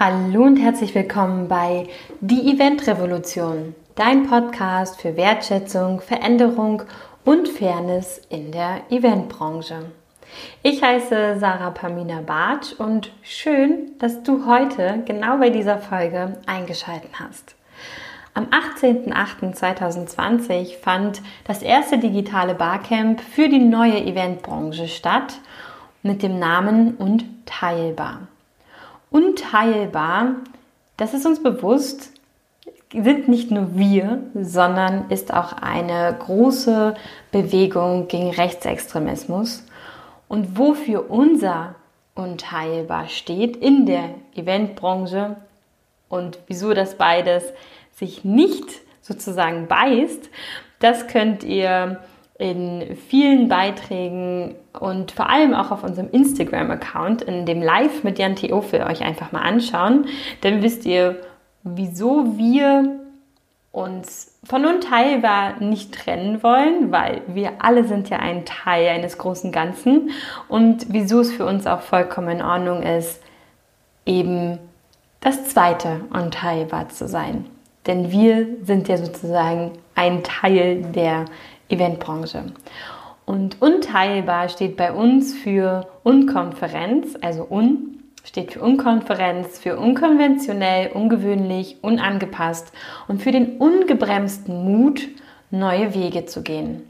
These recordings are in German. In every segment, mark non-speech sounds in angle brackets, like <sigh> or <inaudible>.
Hallo und herzlich willkommen bei Die Event Revolution, dein Podcast für Wertschätzung, Veränderung und Fairness in der Eventbranche. Ich heiße Sarah Pamina Bartsch und schön, dass du heute genau bei dieser Folge eingeschaltet hast. Am 18.08.2020 fand das erste digitale Barcamp für die neue Eventbranche statt mit dem Namen und teilbar unteilbar, das ist uns bewusst, sind nicht nur wir, sondern ist auch eine große Bewegung gegen Rechtsextremismus. Und wofür unser Unteilbar steht in der Eventbranche und wieso das beides sich nicht sozusagen beißt, das könnt ihr in vielen Beiträgen und vor allem auch auf unserem Instagram-Account, in dem Live mit Jan Theo für euch einfach mal anschauen. Dann wisst ihr, wieso wir uns von unteilbar nicht trennen wollen, weil wir alle sind ja ein Teil eines großen Ganzen und wieso es für uns auch vollkommen in Ordnung ist, eben das zweite unteilbar zu sein. Denn wir sind ja sozusagen ein Teil der Eventbranche. Und unteilbar steht bei uns für Unkonferenz, also un steht für Unkonferenz, für unkonventionell, ungewöhnlich, unangepasst und für den ungebremsten Mut, neue Wege zu gehen.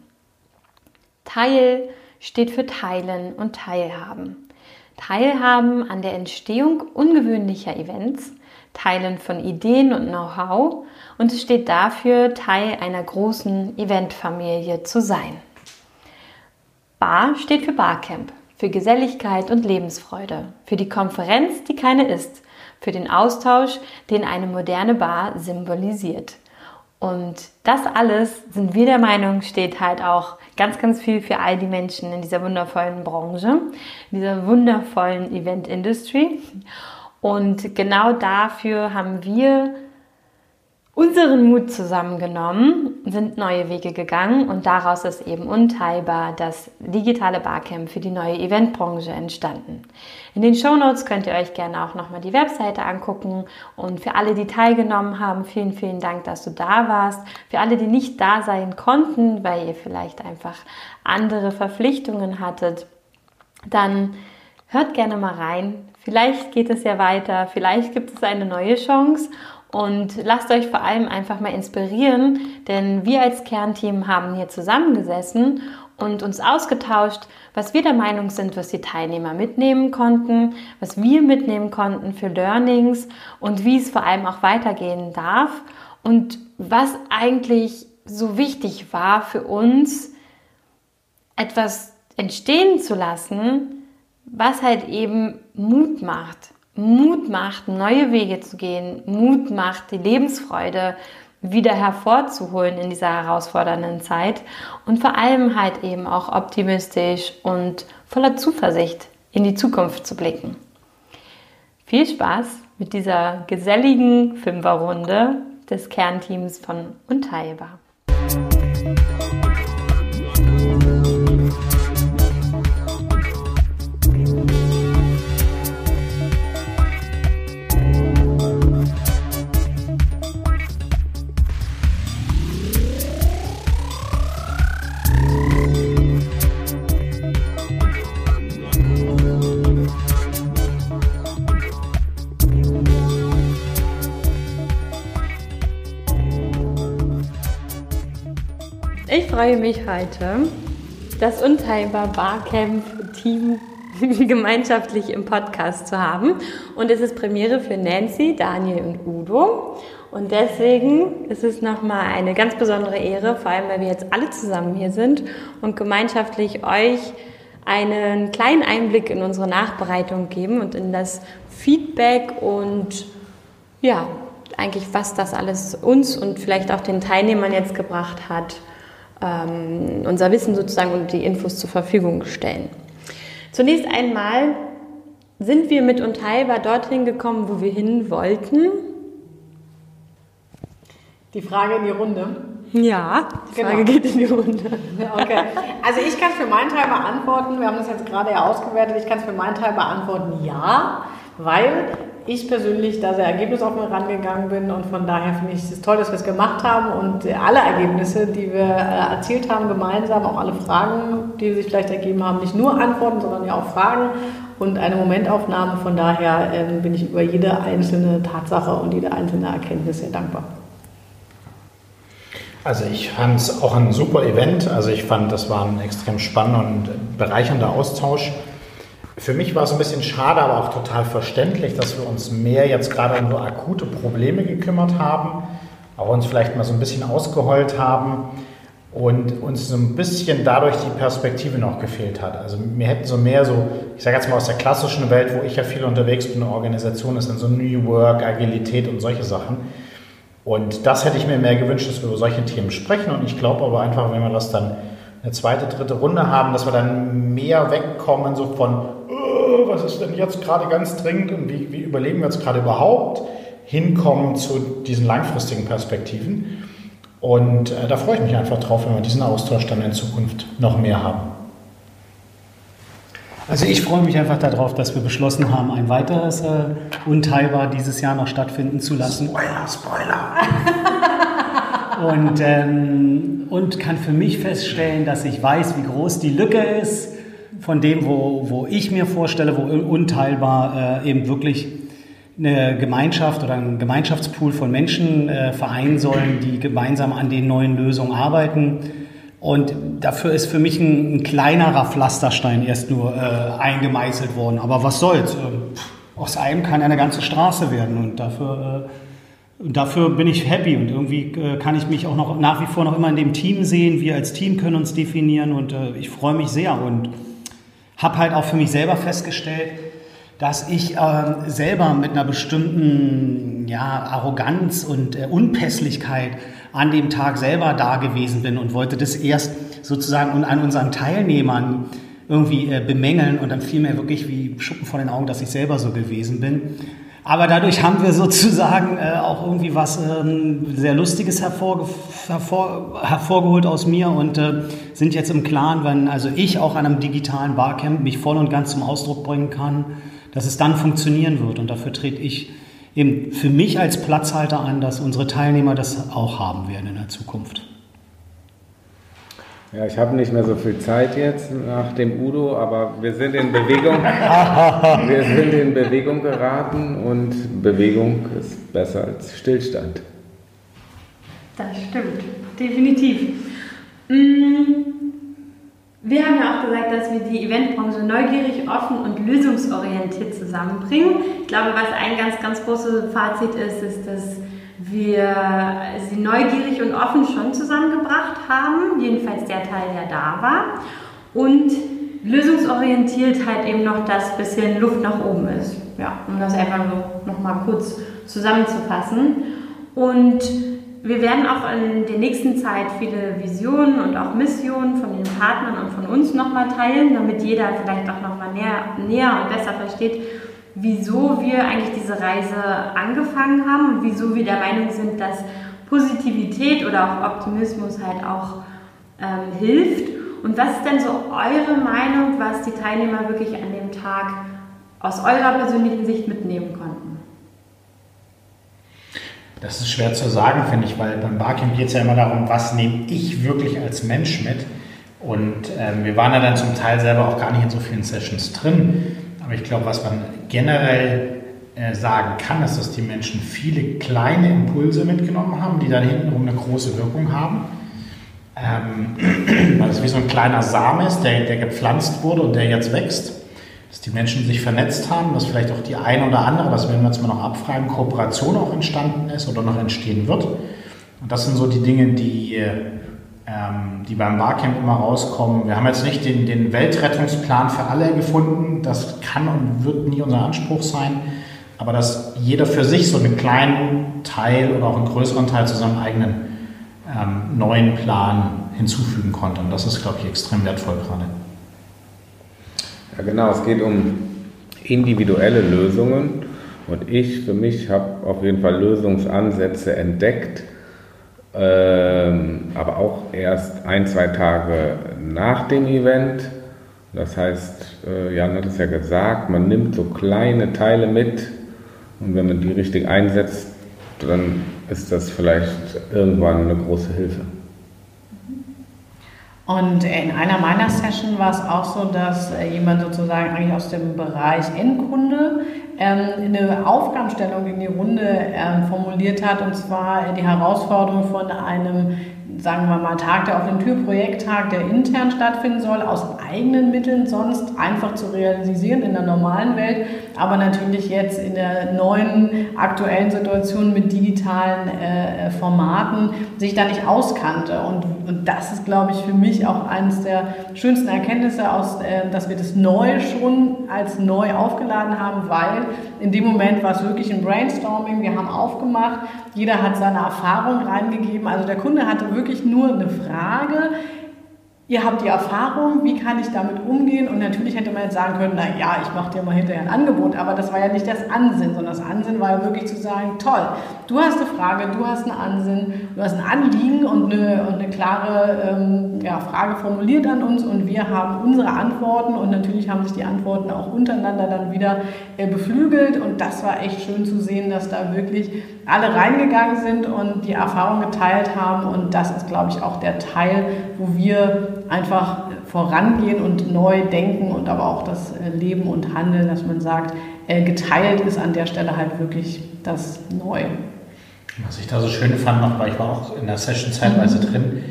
Teil steht für Teilen und Teilhaben. Teilhaben an der Entstehung ungewöhnlicher Events, Teilen von Ideen und Know-how und es steht dafür, Teil einer großen Eventfamilie zu sein. Bar steht für Barcamp, für Geselligkeit und Lebensfreude, für die Konferenz, die keine ist, für den Austausch, den eine moderne Bar symbolisiert. Und das alles, sind wir der Meinung, steht halt auch ganz, ganz viel für all die Menschen in dieser wundervollen Branche, in dieser wundervollen Event-Industry. Und genau dafür haben wir unseren Mut zusammengenommen, sind neue Wege gegangen und daraus ist eben unteilbar das digitale Barcamp für die neue Eventbranche entstanden. In den Show Notes könnt ihr euch gerne auch nochmal die Webseite angucken und für alle, die teilgenommen haben, vielen, vielen Dank, dass du da warst. Für alle, die nicht da sein konnten, weil ihr vielleicht einfach andere Verpflichtungen hattet, dann hört gerne mal rein. Vielleicht geht es ja weiter, vielleicht gibt es eine neue Chance. Und lasst euch vor allem einfach mal inspirieren, denn wir als Kernteam haben hier zusammengesessen und uns ausgetauscht, was wir der Meinung sind, was die Teilnehmer mitnehmen konnten, was wir mitnehmen konnten für Learnings und wie es vor allem auch weitergehen darf und was eigentlich so wichtig war für uns, etwas entstehen zu lassen, was halt eben Mut macht. Mut macht, neue Wege zu gehen, Mut macht, die Lebensfreude wieder hervorzuholen in dieser herausfordernden Zeit und vor allem halt eben auch optimistisch und voller Zuversicht in die Zukunft zu blicken. Viel Spaß mit dieser geselligen Fünferrunde des Kernteams von Unteilbar. Freue mich heute, das Unteilbar Barcamp Team <laughs> gemeinschaftlich im Podcast zu haben. Und es ist Premiere für Nancy, Daniel und Udo. Und deswegen ist es nochmal eine ganz besondere Ehre, vor allem weil wir jetzt alle zusammen hier sind und gemeinschaftlich euch einen kleinen Einblick in unsere Nachbereitung geben und in das Feedback und ja, eigentlich was das alles uns und vielleicht auch den Teilnehmern jetzt gebracht hat ähm, unser Wissen sozusagen und die Infos zur Verfügung stellen. Zunächst einmal sind wir mit Unteilbar dorthin gekommen, wo wir hin wollten. Die Frage in die Runde. Ja, die Frage genau. geht in die Runde. <laughs> Okay. Also ich kann für meinen Teil beantworten, wir haben das jetzt gerade ja ausgewertet, ich kann es für meinen Teil beantworten, ja, weil ich persönlich da sehr ergebnisoffen rangegangen bin und von daher finde ich es toll, dass wir es gemacht haben und alle Ergebnisse, die wir äh, erzielt haben, gemeinsam, auch alle Fragen, die sich vielleicht ergeben haben, nicht nur Antworten, sondern ja auch Fragen und eine Momentaufnahme. Von daher ähm, bin ich über jede einzelne Tatsache und jede einzelne Erkenntnis sehr dankbar. Also ich fand es auch ein super Event. Also ich fand, das war ein extrem spannender und bereichernder Austausch. Für mich war es ein bisschen schade, aber auch total verständlich, dass wir uns mehr jetzt gerade um so akute Probleme gekümmert haben, auch uns vielleicht mal so ein bisschen ausgeheult haben und uns so ein bisschen dadurch die Perspektive noch gefehlt hat. Also mir hätten so mehr so, ich sage jetzt mal aus der klassischen Welt, wo ich ja viel unterwegs bin, Organisation ist dann so New Work, Agilität und solche Sachen. Und das hätte ich mir mehr gewünscht, dass wir über solche Themen sprechen. Und ich glaube aber einfach, wenn wir das dann eine zweite, dritte Runde haben, dass wir dann mehr wegkommen so von, was ist denn jetzt gerade ganz dringend und wie, wie überlegen wir jetzt gerade überhaupt, hinkommen zu diesen langfristigen Perspektiven. Und äh, da freue ich mich einfach drauf, wenn wir diesen Austausch dann in Zukunft noch mehr haben. Also ich freue mich einfach darauf, dass wir beschlossen haben, ein weiteres äh, Unteilbar dieses Jahr noch stattfinden zu lassen. Spoiler, Spoiler. und, ähm, und kann für mich feststellen, dass ich weiß, wie groß die Lücke ist von dem, wo, wo ich mir vorstelle, wo unteilbar äh, eben wirklich eine Gemeinschaft oder ein Gemeinschaftspool von Menschen äh, vereinen sollen, die gemeinsam an den neuen Lösungen arbeiten. Und dafür ist für mich ein, ein kleinerer Pflasterstein erst nur äh, eingemeißelt worden. Aber was soll's? Ähm, aus einem kann eine ganze Straße werden und dafür äh, dafür bin ich happy und irgendwie äh, kann ich mich auch noch nach wie vor noch immer in dem Team sehen. Wir als Team können uns definieren und äh, ich freue mich sehr und habe halt auch für mich selber festgestellt, dass ich äh, selber mit einer bestimmten ja, Arroganz und äh, Unpässlichkeit an dem Tag selber da gewesen bin und wollte das erst sozusagen an unseren Teilnehmern irgendwie äh, bemängeln und dann fiel mir wirklich wie Schuppen vor den Augen, dass ich selber so gewesen bin. Aber dadurch haben wir sozusagen äh, auch irgendwie was ähm, sehr Lustiges hervorge hervor hervorgeholt aus mir und äh, sind jetzt im Klaren, wenn also ich auch an einem digitalen Barcamp mich voll und ganz zum Ausdruck bringen kann, dass es dann funktionieren wird. Und dafür trete ich eben für mich als Platzhalter an, dass unsere Teilnehmer das auch haben werden in der Zukunft. Ja, ich habe nicht mehr so viel Zeit jetzt nach dem Udo, aber wir sind in Bewegung. <laughs> wir sind in Bewegung geraten und Bewegung ist besser als Stillstand. Das stimmt, definitiv. Mm, wir haben ja auch gesagt, dass wir die Eventbranche neugierig, offen und lösungsorientiert zusammenbringen. Ich glaube, was ein ganz, ganz großes Fazit ist, ist, dass wir sie neugierig und offen schon zusammengebracht haben, jedenfalls der Teil, der da war. Und lösungsorientiert halt eben noch das bisschen Luft nach oben ist. Ja, um das einfach so nochmal kurz zusammenzufassen. Und wir werden auch in der nächsten Zeit viele Visionen und auch Missionen von den Partnern und von uns nochmal teilen, damit jeder vielleicht auch nochmal näher, näher und besser versteht, wieso wir eigentlich diese Reise angefangen haben und wieso wir der Meinung sind, dass Positivität oder auch Optimismus halt auch ähm, hilft. Und was ist denn so eure Meinung, was die Teilnehmer wirklich an dem Tag aus eurer persönlichen Sicht mitnehmen konnten? Das ist schwer zu sagen, finde ich, weil beim Barcamp geht es ja immer darum, was nehme ich wirklich als Mensch mit. Und ähm, wir waren ja dann zum Teil selber auch gar nicht in so vielen Sessions drin. Aber ich glaube, was man generell äh, sagen kann, ist, dass die Menschen viele kleine Impulse mitgenommen haben, die dann hintenrum eine große Wirkung haben. Ähm, <clears throat> weil es wie so ein kleiner Same ist, der, der gepflanzt wurde und der jetzt wächst. Dass die Menschen sich vernetzt haben, dass vielleicht auch die ein oder andere, das werden wir jetzt mal noch abfragen, Kooperation auch entstanden ist oder noch entstehen wird. Und das sind so die Dinge, die äh, ähm, die beim Barcamp immer rauskommen. Wir haben jetzt nicht den, den Weltrettungsplan für alle gefunden. Das kann und wird nie unser Anspruch sein. Aber dass jeder für sich so einen kleinen Teil oder auch einen größeren Teil zu seinem eigenen ähm, neuen Plan hinzufügen konnte. Und das ist, glaube ich, extrem wertvoll gerade. Ja, genau. Es geht um individuelle Lösungen. Und ich für mich habe auf jeden Fall Lösungsansätze entdeckt, ähm, aber auch erst ein, zwei Tage nach dem Event. Das heißt, äh, Jan hat es ja gesagt, man nimmt so kleine Teile mit Und wenn man die richtig einsetzt, dann ist das vielleicht irgendwann eine große Hilfe. Und in einer meiner Sessions war es auch so, dass äh, jemand sozusagen eigentlich aus dem Bereich Endkunde ähm, eine Aufgabenstellung in die Runde ähm, formuliert hat, und zwar die Herausforderung von einem sagen wir mal, Tag der offenen Tür, Projekttag, der intern stattfinden soll, aus eigenen Mitteln sonst einfach zu realisieren in der normalen Welt, aber natürlich jetzt in der neuen aktuellen Situation mit digitalen äh, Formaten sich da nicht auskannte. Und, und das ist, glaube ich, für mich auch eines der schönsten Erkenntnisse, aus, äh, dass wir das neu schon als neu aufgeladen haben, weil in dem Moment war es wirklich ein Brainstorming, wir haben aufgemacht, jeder hat seine Erfahrung reingegeben, also der Kunde hatte wirklich nur eine Frage, ihr habt die Erfahrung, wie kann ich damit umgehen? Und natürlich hätte man jetzt sagen können, na ja, ich mache dir mal hinterher ein Angebot, aber das war ja nicht das Ansinn, sondern das Ansinn war ja wirklich zu sagen, toll, du hast eine Frage, du hast einen Ansinn, du hast ein Anliegen und eine, und eine klare ähm, ja, Frage formuliert an uns und wir haben unsere Antworten und natürlich haben sich die Antworten auch untereinander dann wieder äh, beflügelt und das war echt schön zu sehen, dass da wirklich alle reingegangen sind und die Erfahrung geteilt haben und das ist, glaube ich, auch der Teil, wo wir einfach vorangehen und neu denken und aber auch das äh, Leben und Handeln, dass man sagt, äh, geteilt ist an der Stelle halt wirklich das Neue. Was ich da so schön fand noch, weil ich war auch in der Session zeitweise mhm. drin,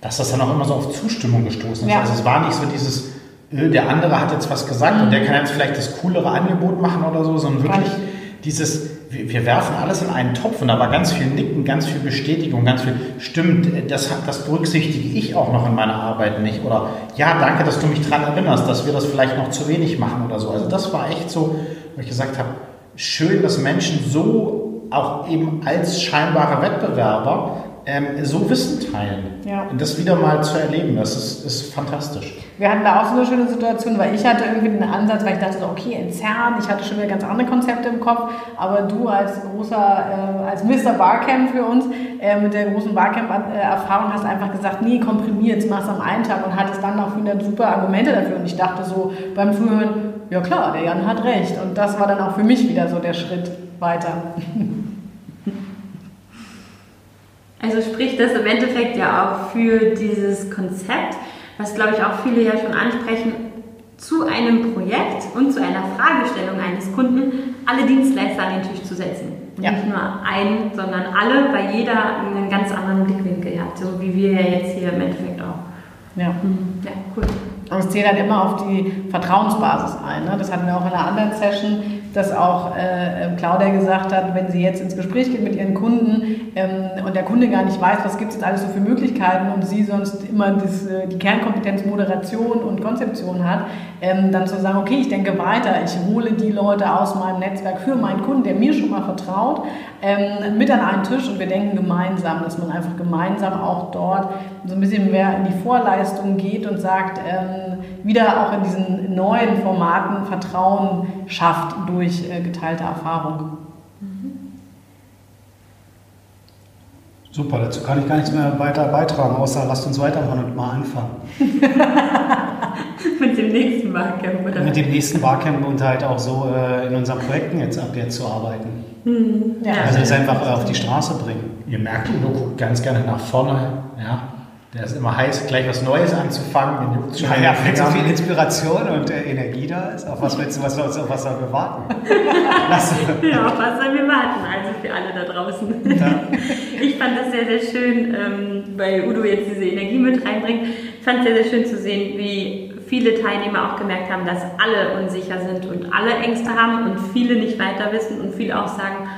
dass das dann auch immer so auf Zustimmung gestoßen ist. Ja. Also es war nicht so dieses, äh, der andere hat jetzt was gesagt mhm. und der kann jetzt vielleicht das coolere Angebot machen oder so, sondern wirklich dieses, wir werfen alles in einen Topf und da war ganz viel Nicken, ganz viel Bestätigung, ganz viel, stimmt, das, das berücksichtige ich auch noch in meiner Arbeit nicht. Oder ja, danke, dass du mich daran erinnerst, dass wir das vielleicht noch zu wenig machen oder so. Also das war echt so, wo ich gesagt habe, schön, dass Menschen so auch eben als scheinbare Wettbewerber ähm, so Wissen teilen. Ja. Und das wieder mal zu erleben, das ist, ist fantastisch. Wir hatten da auch so eine schöne Situation, weil ich hatte irgendwie den Ansatz, weil ich dachte so, okay, entzerren, ich hatte schon wieder ganz andere Konzepte im Kopf, aber du als großer, äh, als Mr. Barcamp für uns, äh, mit der großen Barcamp-Erfahrung hast einfach gesagt, nee, komprimiert, mach's am einen Tag und hattest dann auch wieder super Argumente dafür und ich dachte so beim Zuhören, ja klar, der Jan hat recht und das war dann auch für mich wieder so der Schritt weiter. <laughs> Also spricht das im Endeffekt ja auch für dieses Konzept, was glaube ich auch viele ja schon ansprechen, zu einem Projekt und zu einer Fragestellung eines Kunden alle Dienstleister an den Tisch zu setzen. Ja. Nicht nur einen, sondern alle, weil jeder einen ganz anderen Blickwinkel hat, so wie wir ja jetzt hier im Endeffekt auch. Ja, mhm. ja cool. Und es zählt halt immer auf die Vertrauensbasis ein. Ne? Das hatten wir auch in einer anderen Session, dass auch äh, Claudia gesagt hat, wenn sie jetzt ins Gespräch geht mit ihren Kunden ähm, und der Kunde gar nicht weiß, was gibt es jetzt alles so für Möglichkeiten und sie sonst immer das, äh, die Kernkompetenz Moderation und Konzeption hat, ähm, dann zu sagen, okay, ich denke weiter, ich hole die Leute aus meinem Netzwerk für meinen Kunden, der mir schon mal vertraut, ähm, mit an einen Tisch und wir denken gemeinsam, dass man einfach gemeinsam auch dort so ein bisschen mehr in die Vorleistung geht und sagt, ähm, wieder auch in diesen neuen Formaten Vertrauen schafft durch äh, geteilte Erfahrung. Super, dazu kann ich gar nichts mehr weiter beitragen, außer lasst uns weitermachen und mal anfangen. <laughs> Mit dem nächsten Barcamp, oder? Mit dem nächsten Barcamp und halt auch so äh, in unseren Projekten jetzt ab jetzt zu arbeiten. Hm. Ja. Also es einfach auf die Straße bringen. Ihr merkt, Udo guckt ganz gerne nach vorne. Ja, der ist immer heiß, gleich was Neues anzufangen. Wenn du ja, ja, wenn so viel Inspiration und äh, Energie da ist, auf was willst du, was, auf was sollen wir warten? <laughs> ja, auf was sollen wir warten? Also für alle da draußen. Ja. <laughs> Ich fand das sehr, sehr schön, ähm, weil Udo jetzt diese Energie mit reinbringt. Ich fand es sehr, sehr schön zu sehen, wie viele Teilnehmer auch gemerkt haben, dass alle unsicher sind und alle Ängste haben und viele nicht weiter wissen und viele auch sagen,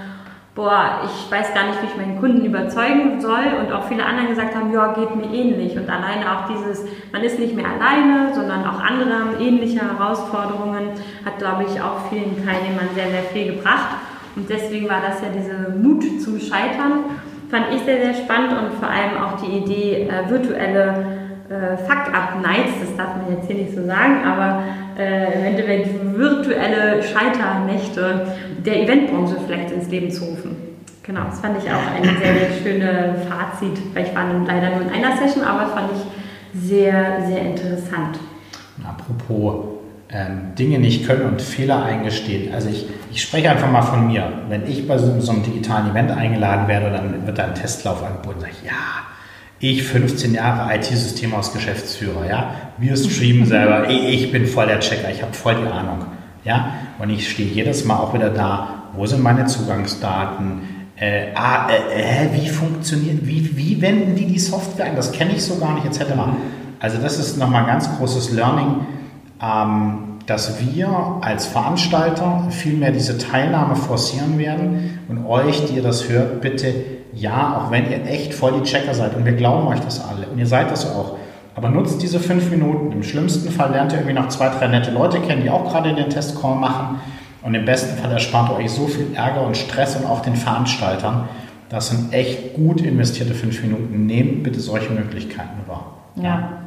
boah, ich weiß gar nicht, wie ich meinen Kunden überzeugen soll. Und auch viele anderen gesagt haben, ja, geht mir ähnlich. Und alleine auch dieses, man ist nicht mehr alleine, sondern auch andere haben ähnliche Herausforderungen, hat, glaube ich, auch vielen Teilnehmern sehr, sehr viel gebracht. Und deswegen war das ja diese Mut zum Scheitern, fand ich sehr, sehr spannend. Und vor allem auch die Idee, äh, virtuelle äh, Fuck-Up-Nights, das darf man jetzt hier nicht so sagen, aber äh, im Endeffekt virtuelle Scheiternächte der Eventbranche vielleicht ins Leben zu rufen. Genau, das fand ich auch eine sehr, sehr schöne Fazit, weil ich war leider nur in einer Session, aber fand ich sehr, sehr interessant. apropos ähm, Dinge nicht können und Fehler eingestehen. Also ich, ich spreche einfach mal von mir. Wenn ich bei so, so einem digitalen Event eingeladen werde, dann wird da ein Testlauf angeboten, sage ich, ja, ich 15 Jahre IT-System aus Geschäftsführer, ja, wir streamen selber, ich bin voll der Checker, ich habe voll die Ahnung, ja, und ich stehe jedes Mal auch wieder da, wo sind meine Zugangsdaten, äh, ah, äh, äh, wie funktioniert, wie, wie wenden die die Software ein, das kenne ich so gar nicht, etc. Also das ist nochmal ein ganz großes Learning, ähm, dass wir als Veranstalter viel mehr diese Teilnahme forcieren werden und euch, die ihr das hört, bitte ja, auch wenn ihr echt voll die Checker seid und wir glauben euch das alle und ihr seid das auch, aber nutzt diese fünf Minuten. Im schlimmsten Fall lernt ihr irgendwie noch zwei, drei nette Leute kennen, die auch gerade den Testcall machen und im besten Fall erspart euch so viel Ärger und Stress und auch den Veranstaltern. Das sind echt gut investierte fünf Minuten. Nehmt bitte solche Möglichkeiten wahr. Ja.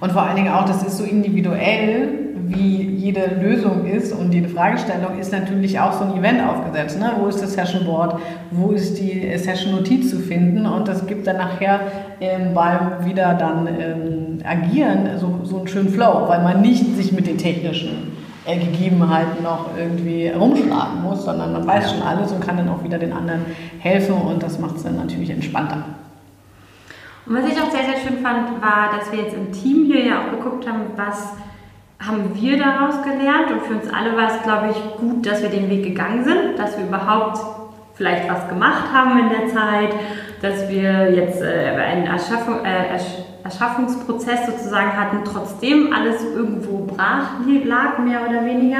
Und vor allen Dingen auch, das ist so individuell, wie jede Lösung ist und jede Fragestellung ist natürlich auch so ein Event aufgesetzt. Ne? Wo ist das Session Board? Wo ist die Session Notiz zu finden? Und das gibt dann nachher ähm, beim wieder dann ähm, agieren so, so einen schönen Flow, weil man nicht sich mit den technischen äh, Gegebenheiten noch irgendwie rumschlagen muss, sondern man weiß schon alles und kann dann auch wieder den anderen helfen und das macht es dann natürlich entspannter. Und was ich auch sehr, sehr schön fand, war, dass wir jetzt im Team hier ja auch geguckt haben, was haben wir daraus gelernt. Und für uns alle war es, glaube ich, gut, dass wir den Weg gegangen sind, dass wir überhaupt vielleicht was gemacht haben in der Zeit, dass wir jetzt äh, einen Erschaffung, äh, Erschaffungsprozess sozusagen hatten, trotzdem alles irgendwo brach lag, mehr oder weniger.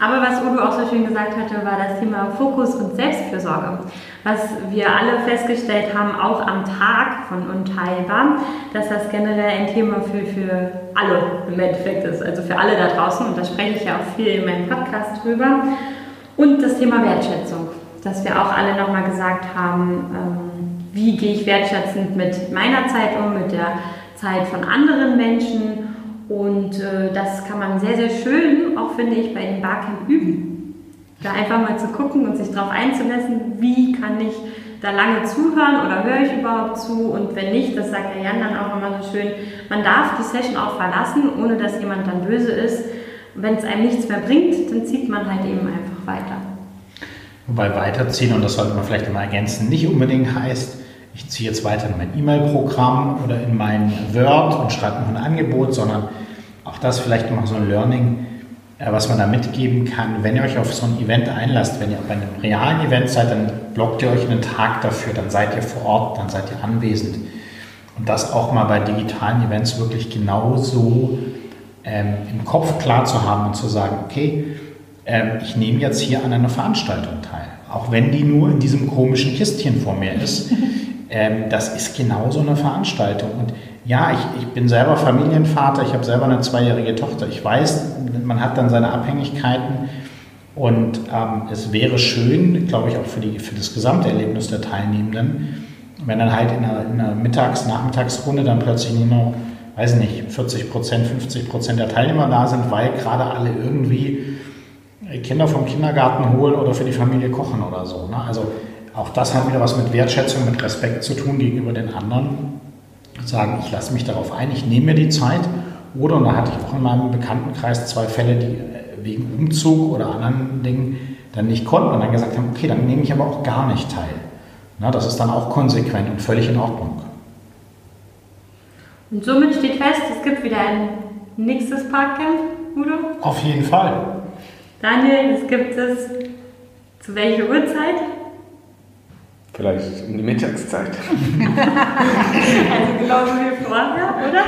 Aber was Udo auch so schön gesagt hatte, war das Thema Fokus und Selbstfürsorge. Was wir alle festgestellt haben, auch am Tag von Unteilbar, dass das generell ein Thema für, für alle im Endeffekt ist, also für alle da draußen. Und da spreche ich ja auch viel in meinem Podcast drüber. Und das Thema Wertschätzung, dass wir auch alle nochmal gesagt haben, ähm, wie gehe ich wertschätzend mit meiner Zeit um, mit der Zeit von anderen Menschen. Und äh, das kann man sehr, sehr schön, auch finde ich, bei dem Barcamp üben. Da einfach mal zu gucken und sich darauf einzulassen, wie kann ich da lange zuhören oder höre ich überhaupt zu und wenn nicht, das sagt der Jan dann auch immer so schön, man darf die Session auch verlassen, ohne dass jemand dann böse ist. Wenn es einem nichts mehr bringt, dann zieht man halt eben einfach weiter. Wobei weiterziehen, und das sollte man vielleicht immer ergänzen, nicht unbedingt heißt, ich ziehe jetzt weiter in mein E-Mail-Programm oder in mein Word und schreibe noch ein Angebot, sondern auch das vielleicht noch so ein Learning, äh, was man da mitgeben kann. Wenn ihr euch auf so ein Event einlasst, wenn ihr bei einem realen Event seid, dann blockt ihr euch einen Tag dafür, dann seid ihr vor Ort, dann seid ihr anwesend. Und das auch mal bei digitalen Events wirklich genauso ähm, im Kopf klar zu haben und zu sagen, okay, ähm, ich nehme jetzt hier an einer Veranstaltung teil. Auch wenn die nur in diesem komischen Kistchen vor mir ist. <laughs> ähm, das ist genauso eine Veranstaltung. Und ja, ich, ich bin selber Familienvater, ich habe selber eine zweijährige Tochter. Ich weiß, man hat dann seine Abhängigkeiten und ähm, es wäre schön, glaube ich, auch für, die, für das gesamte Erlebnis der Teilnehmenden, wenn dann halt in einer, in einer Mittags-, Nachmittagsrunde dann plötzlich nur noch, weiß nicht, 40 Prozent, 50 Prozent der Teilnehmer da sind, weil gerade alle irgendwie Kinder vom Kindergarten holen oder für die Familie kochen oder so. Ne? Also auch das hat wieder was mit Wertschätzung, mit Respekt zu tun gegenüber den anderen. Sagen, ich lasse mich darauf ein, ich nehme mir die Zeit. Oder, und da hatte ich auch in meinem Bekanntenkreis zwei Fälle, die äh, wegen Umzug oder anderen Dingen dann nicht konnten und dann gesagt haben, okay, dann nehme ich aber auch gar nicht teil. Na, das ist dann auch konsequent und völlig in Ordnung. Und somit steht fest, es gibt wieder ein nächstes Parkcamp, Udo? Auf jeden Fall. Daniel, es gibt es zu welcher Uhrzeit? Vielleicht um die Mittagszeit. <laughs> also genauso wie vorher, oder?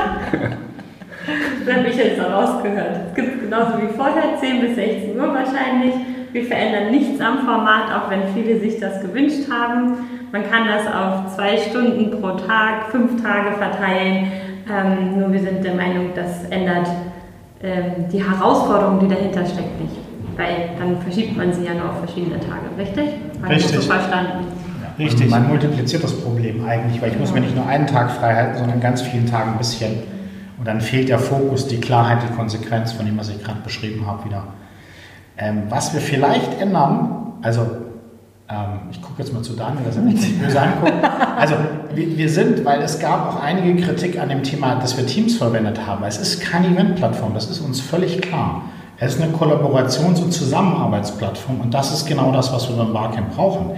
Das habe ich jetzt noch rausgehört. Es gibt genauso wie vorher, 10 bis 16 Uhr wahrscheinlich. Wir verändern nichts am Format, auch wenn viele sich das gewünscht haben. Man kann das auf zwei Stunden pro Tag, fünf Tage verteilen. Ähm, nur wir sind der Meinung, das ändert ähm, die Herausforderung, die dahinter steckt, nicht. Weil dann verschiebt man sie ja nur auf verschiedene Tage, richtig? Habe richtig. So verstanden. Richtig. man multipliziert das Problem eigentlich, weil ich muss mir nicht nur einen Tag frei halten, sondern ganz vielen Tagen ein bisschen. Und dann fehlt der Fokus, die Klarheit, die Konsequenz, von dem, was ich gerade beschrieben habe, wieder. Ähm, was wir vielleicht ändern, also ähm, ich gucke jetzt mal zu Daniel, dass er mich nicht böse anguckt. Also wir, wir, sind, weil es gab auch einige Kritik an dem Thema, dass wir Teams verwendet haben. Es ist keine Event-Plattform, das ist uns völlig klar. Es ist eine Kollaborations- und Zusammenarbeitsplattform und das ist genau das, was wir beim Barcamp brauchen.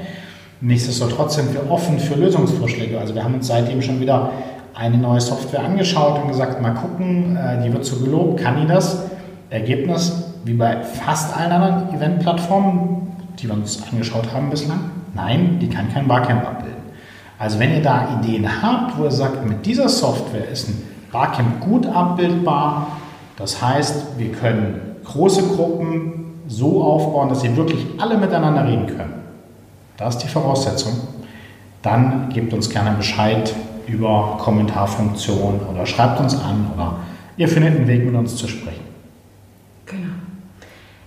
Nichtsdestotrotz sind wir offen für Lösungsvorschläge. Also wir haben uns seitdem schon wieder eine neue Software angeschaut und gesagt, mal gucken, äh, die wird so gelobt, kann die das? Ergebnis, wie bei fast allen anderen Eventplattformen, die wir uns angeschaut haben bislang, nein, die kann kein Barcamp abbilden. Also wenn ihr da Ideen habt, wo ihr sagt, mit dieser Software ist ein Barcamp gut abbildbar, das heißt, wir können große Gruppen so aufbauen, dass sie wirklich alle miteinander reden können. Das ist die Voraussetzung. Dann gebt uns gerne Bescheid über Kommentarfunktion oder schreibt uns an oder ihr findet einen Weg, mit uns zu sprechen. Genau.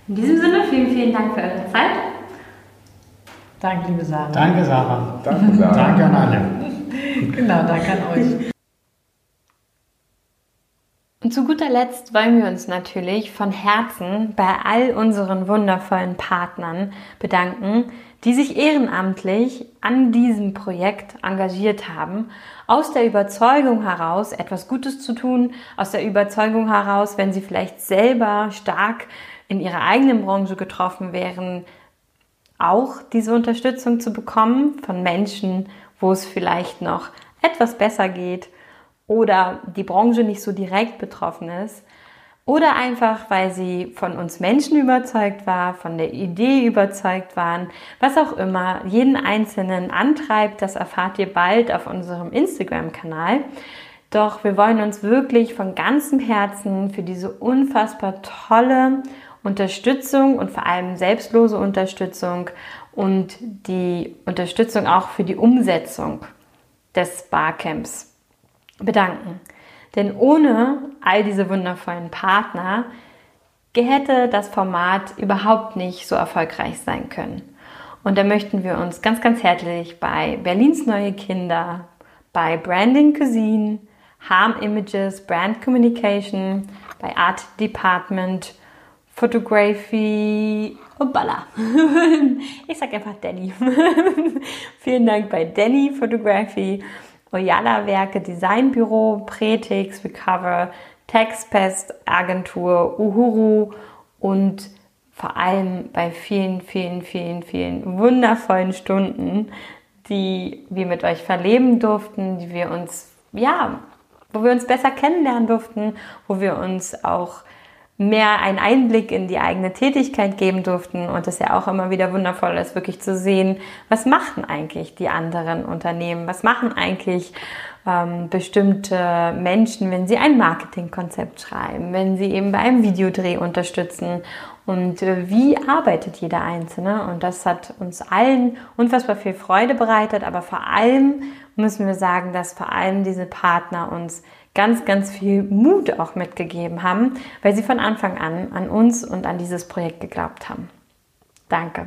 In diesem Sinne, vielen, vielen Dank für eure Zeit. Danke, liebe Sarah. Danke, Sarah. Danke, Sarah. Danke an alle. Genau, danke an euch. Und zu guter Letzt wollen wir uns natürlich von Herzen bei all unseren wundervollen Partnern bedanken, die sich ehrenamtlich an diesem Projekt engagiert haben, aus der Überzeugung heraus, etwas Gutes zu tun, aus der Überzeugung heraus, wenn sie vielleicht selber stark in ihrer eigenen Branche getroffen wären, auch diese Unterstützung zu bekommen von Menschen, wo es vielleicht noch etwas besser geht oder die Branche nicht so direkt betroffen ist oder einfach, weil sie von uns Menschen überzeugt war, von der Idee überzeugt waren, was auch immer jeden Einzelnen antreibt, das erfahrt ihr bald auf unserem Instagram-Kanal. Doch wir wollen uns wirklich von ganzem Herzen für diese unfassbar tolle Unterstützung und vor allem selbstlose Unterstützung und die Unterstützung auch für die Umsetzung des Barcamps bedanken. Denn ohne all diese wundervollen Partner hätte das Format überhaupt nicht so erfolgreich sein können. Und da möchten wir uns ganz, ganz herzlich bei Berlins Neue Kinder, bei Branding Cuisine, Harm Images, Brand Communication, bei Art Department, Photography, Hoppala. <laughs> Ich sag einfach Danny. <laughs> Vielen Dank bei Danny Photography Oyala Werke Designbüro, Pretix, Recover, Textpest Agentur, Uhuru und vor allem bei vielen, vielen, vielen, vielen wundervollen Stunden, die wir mit euch verleben durften, die wir uns, ja, wo wir uns besser kennenlernen durften, wo wir uns auch mehr einen Einblick in die eigene Tätigkeit geben durften. Und es ja auch immer wieder wundervoll ist, wirklich zu sehen, was machen eigentlich die anderen Unternehmen, was machen eigentlich ähm, bestimmte Menschen, wenn sie ein Marketingkonzept schreiben, wenn sie eben bei einem Videodreh unterstützen? Und äh, wie arbeitet jeder Einzelne. Und das hat uns allen unfassbar viel Freude bereitet, aber vor allem müssen wir sagen, dass vor allem diese Partner uns ganz, ganz viel Mut auch mitgegeben haben, weil sie von Anfang an an uns und an dieses Projekt geglaubt haben. Danke.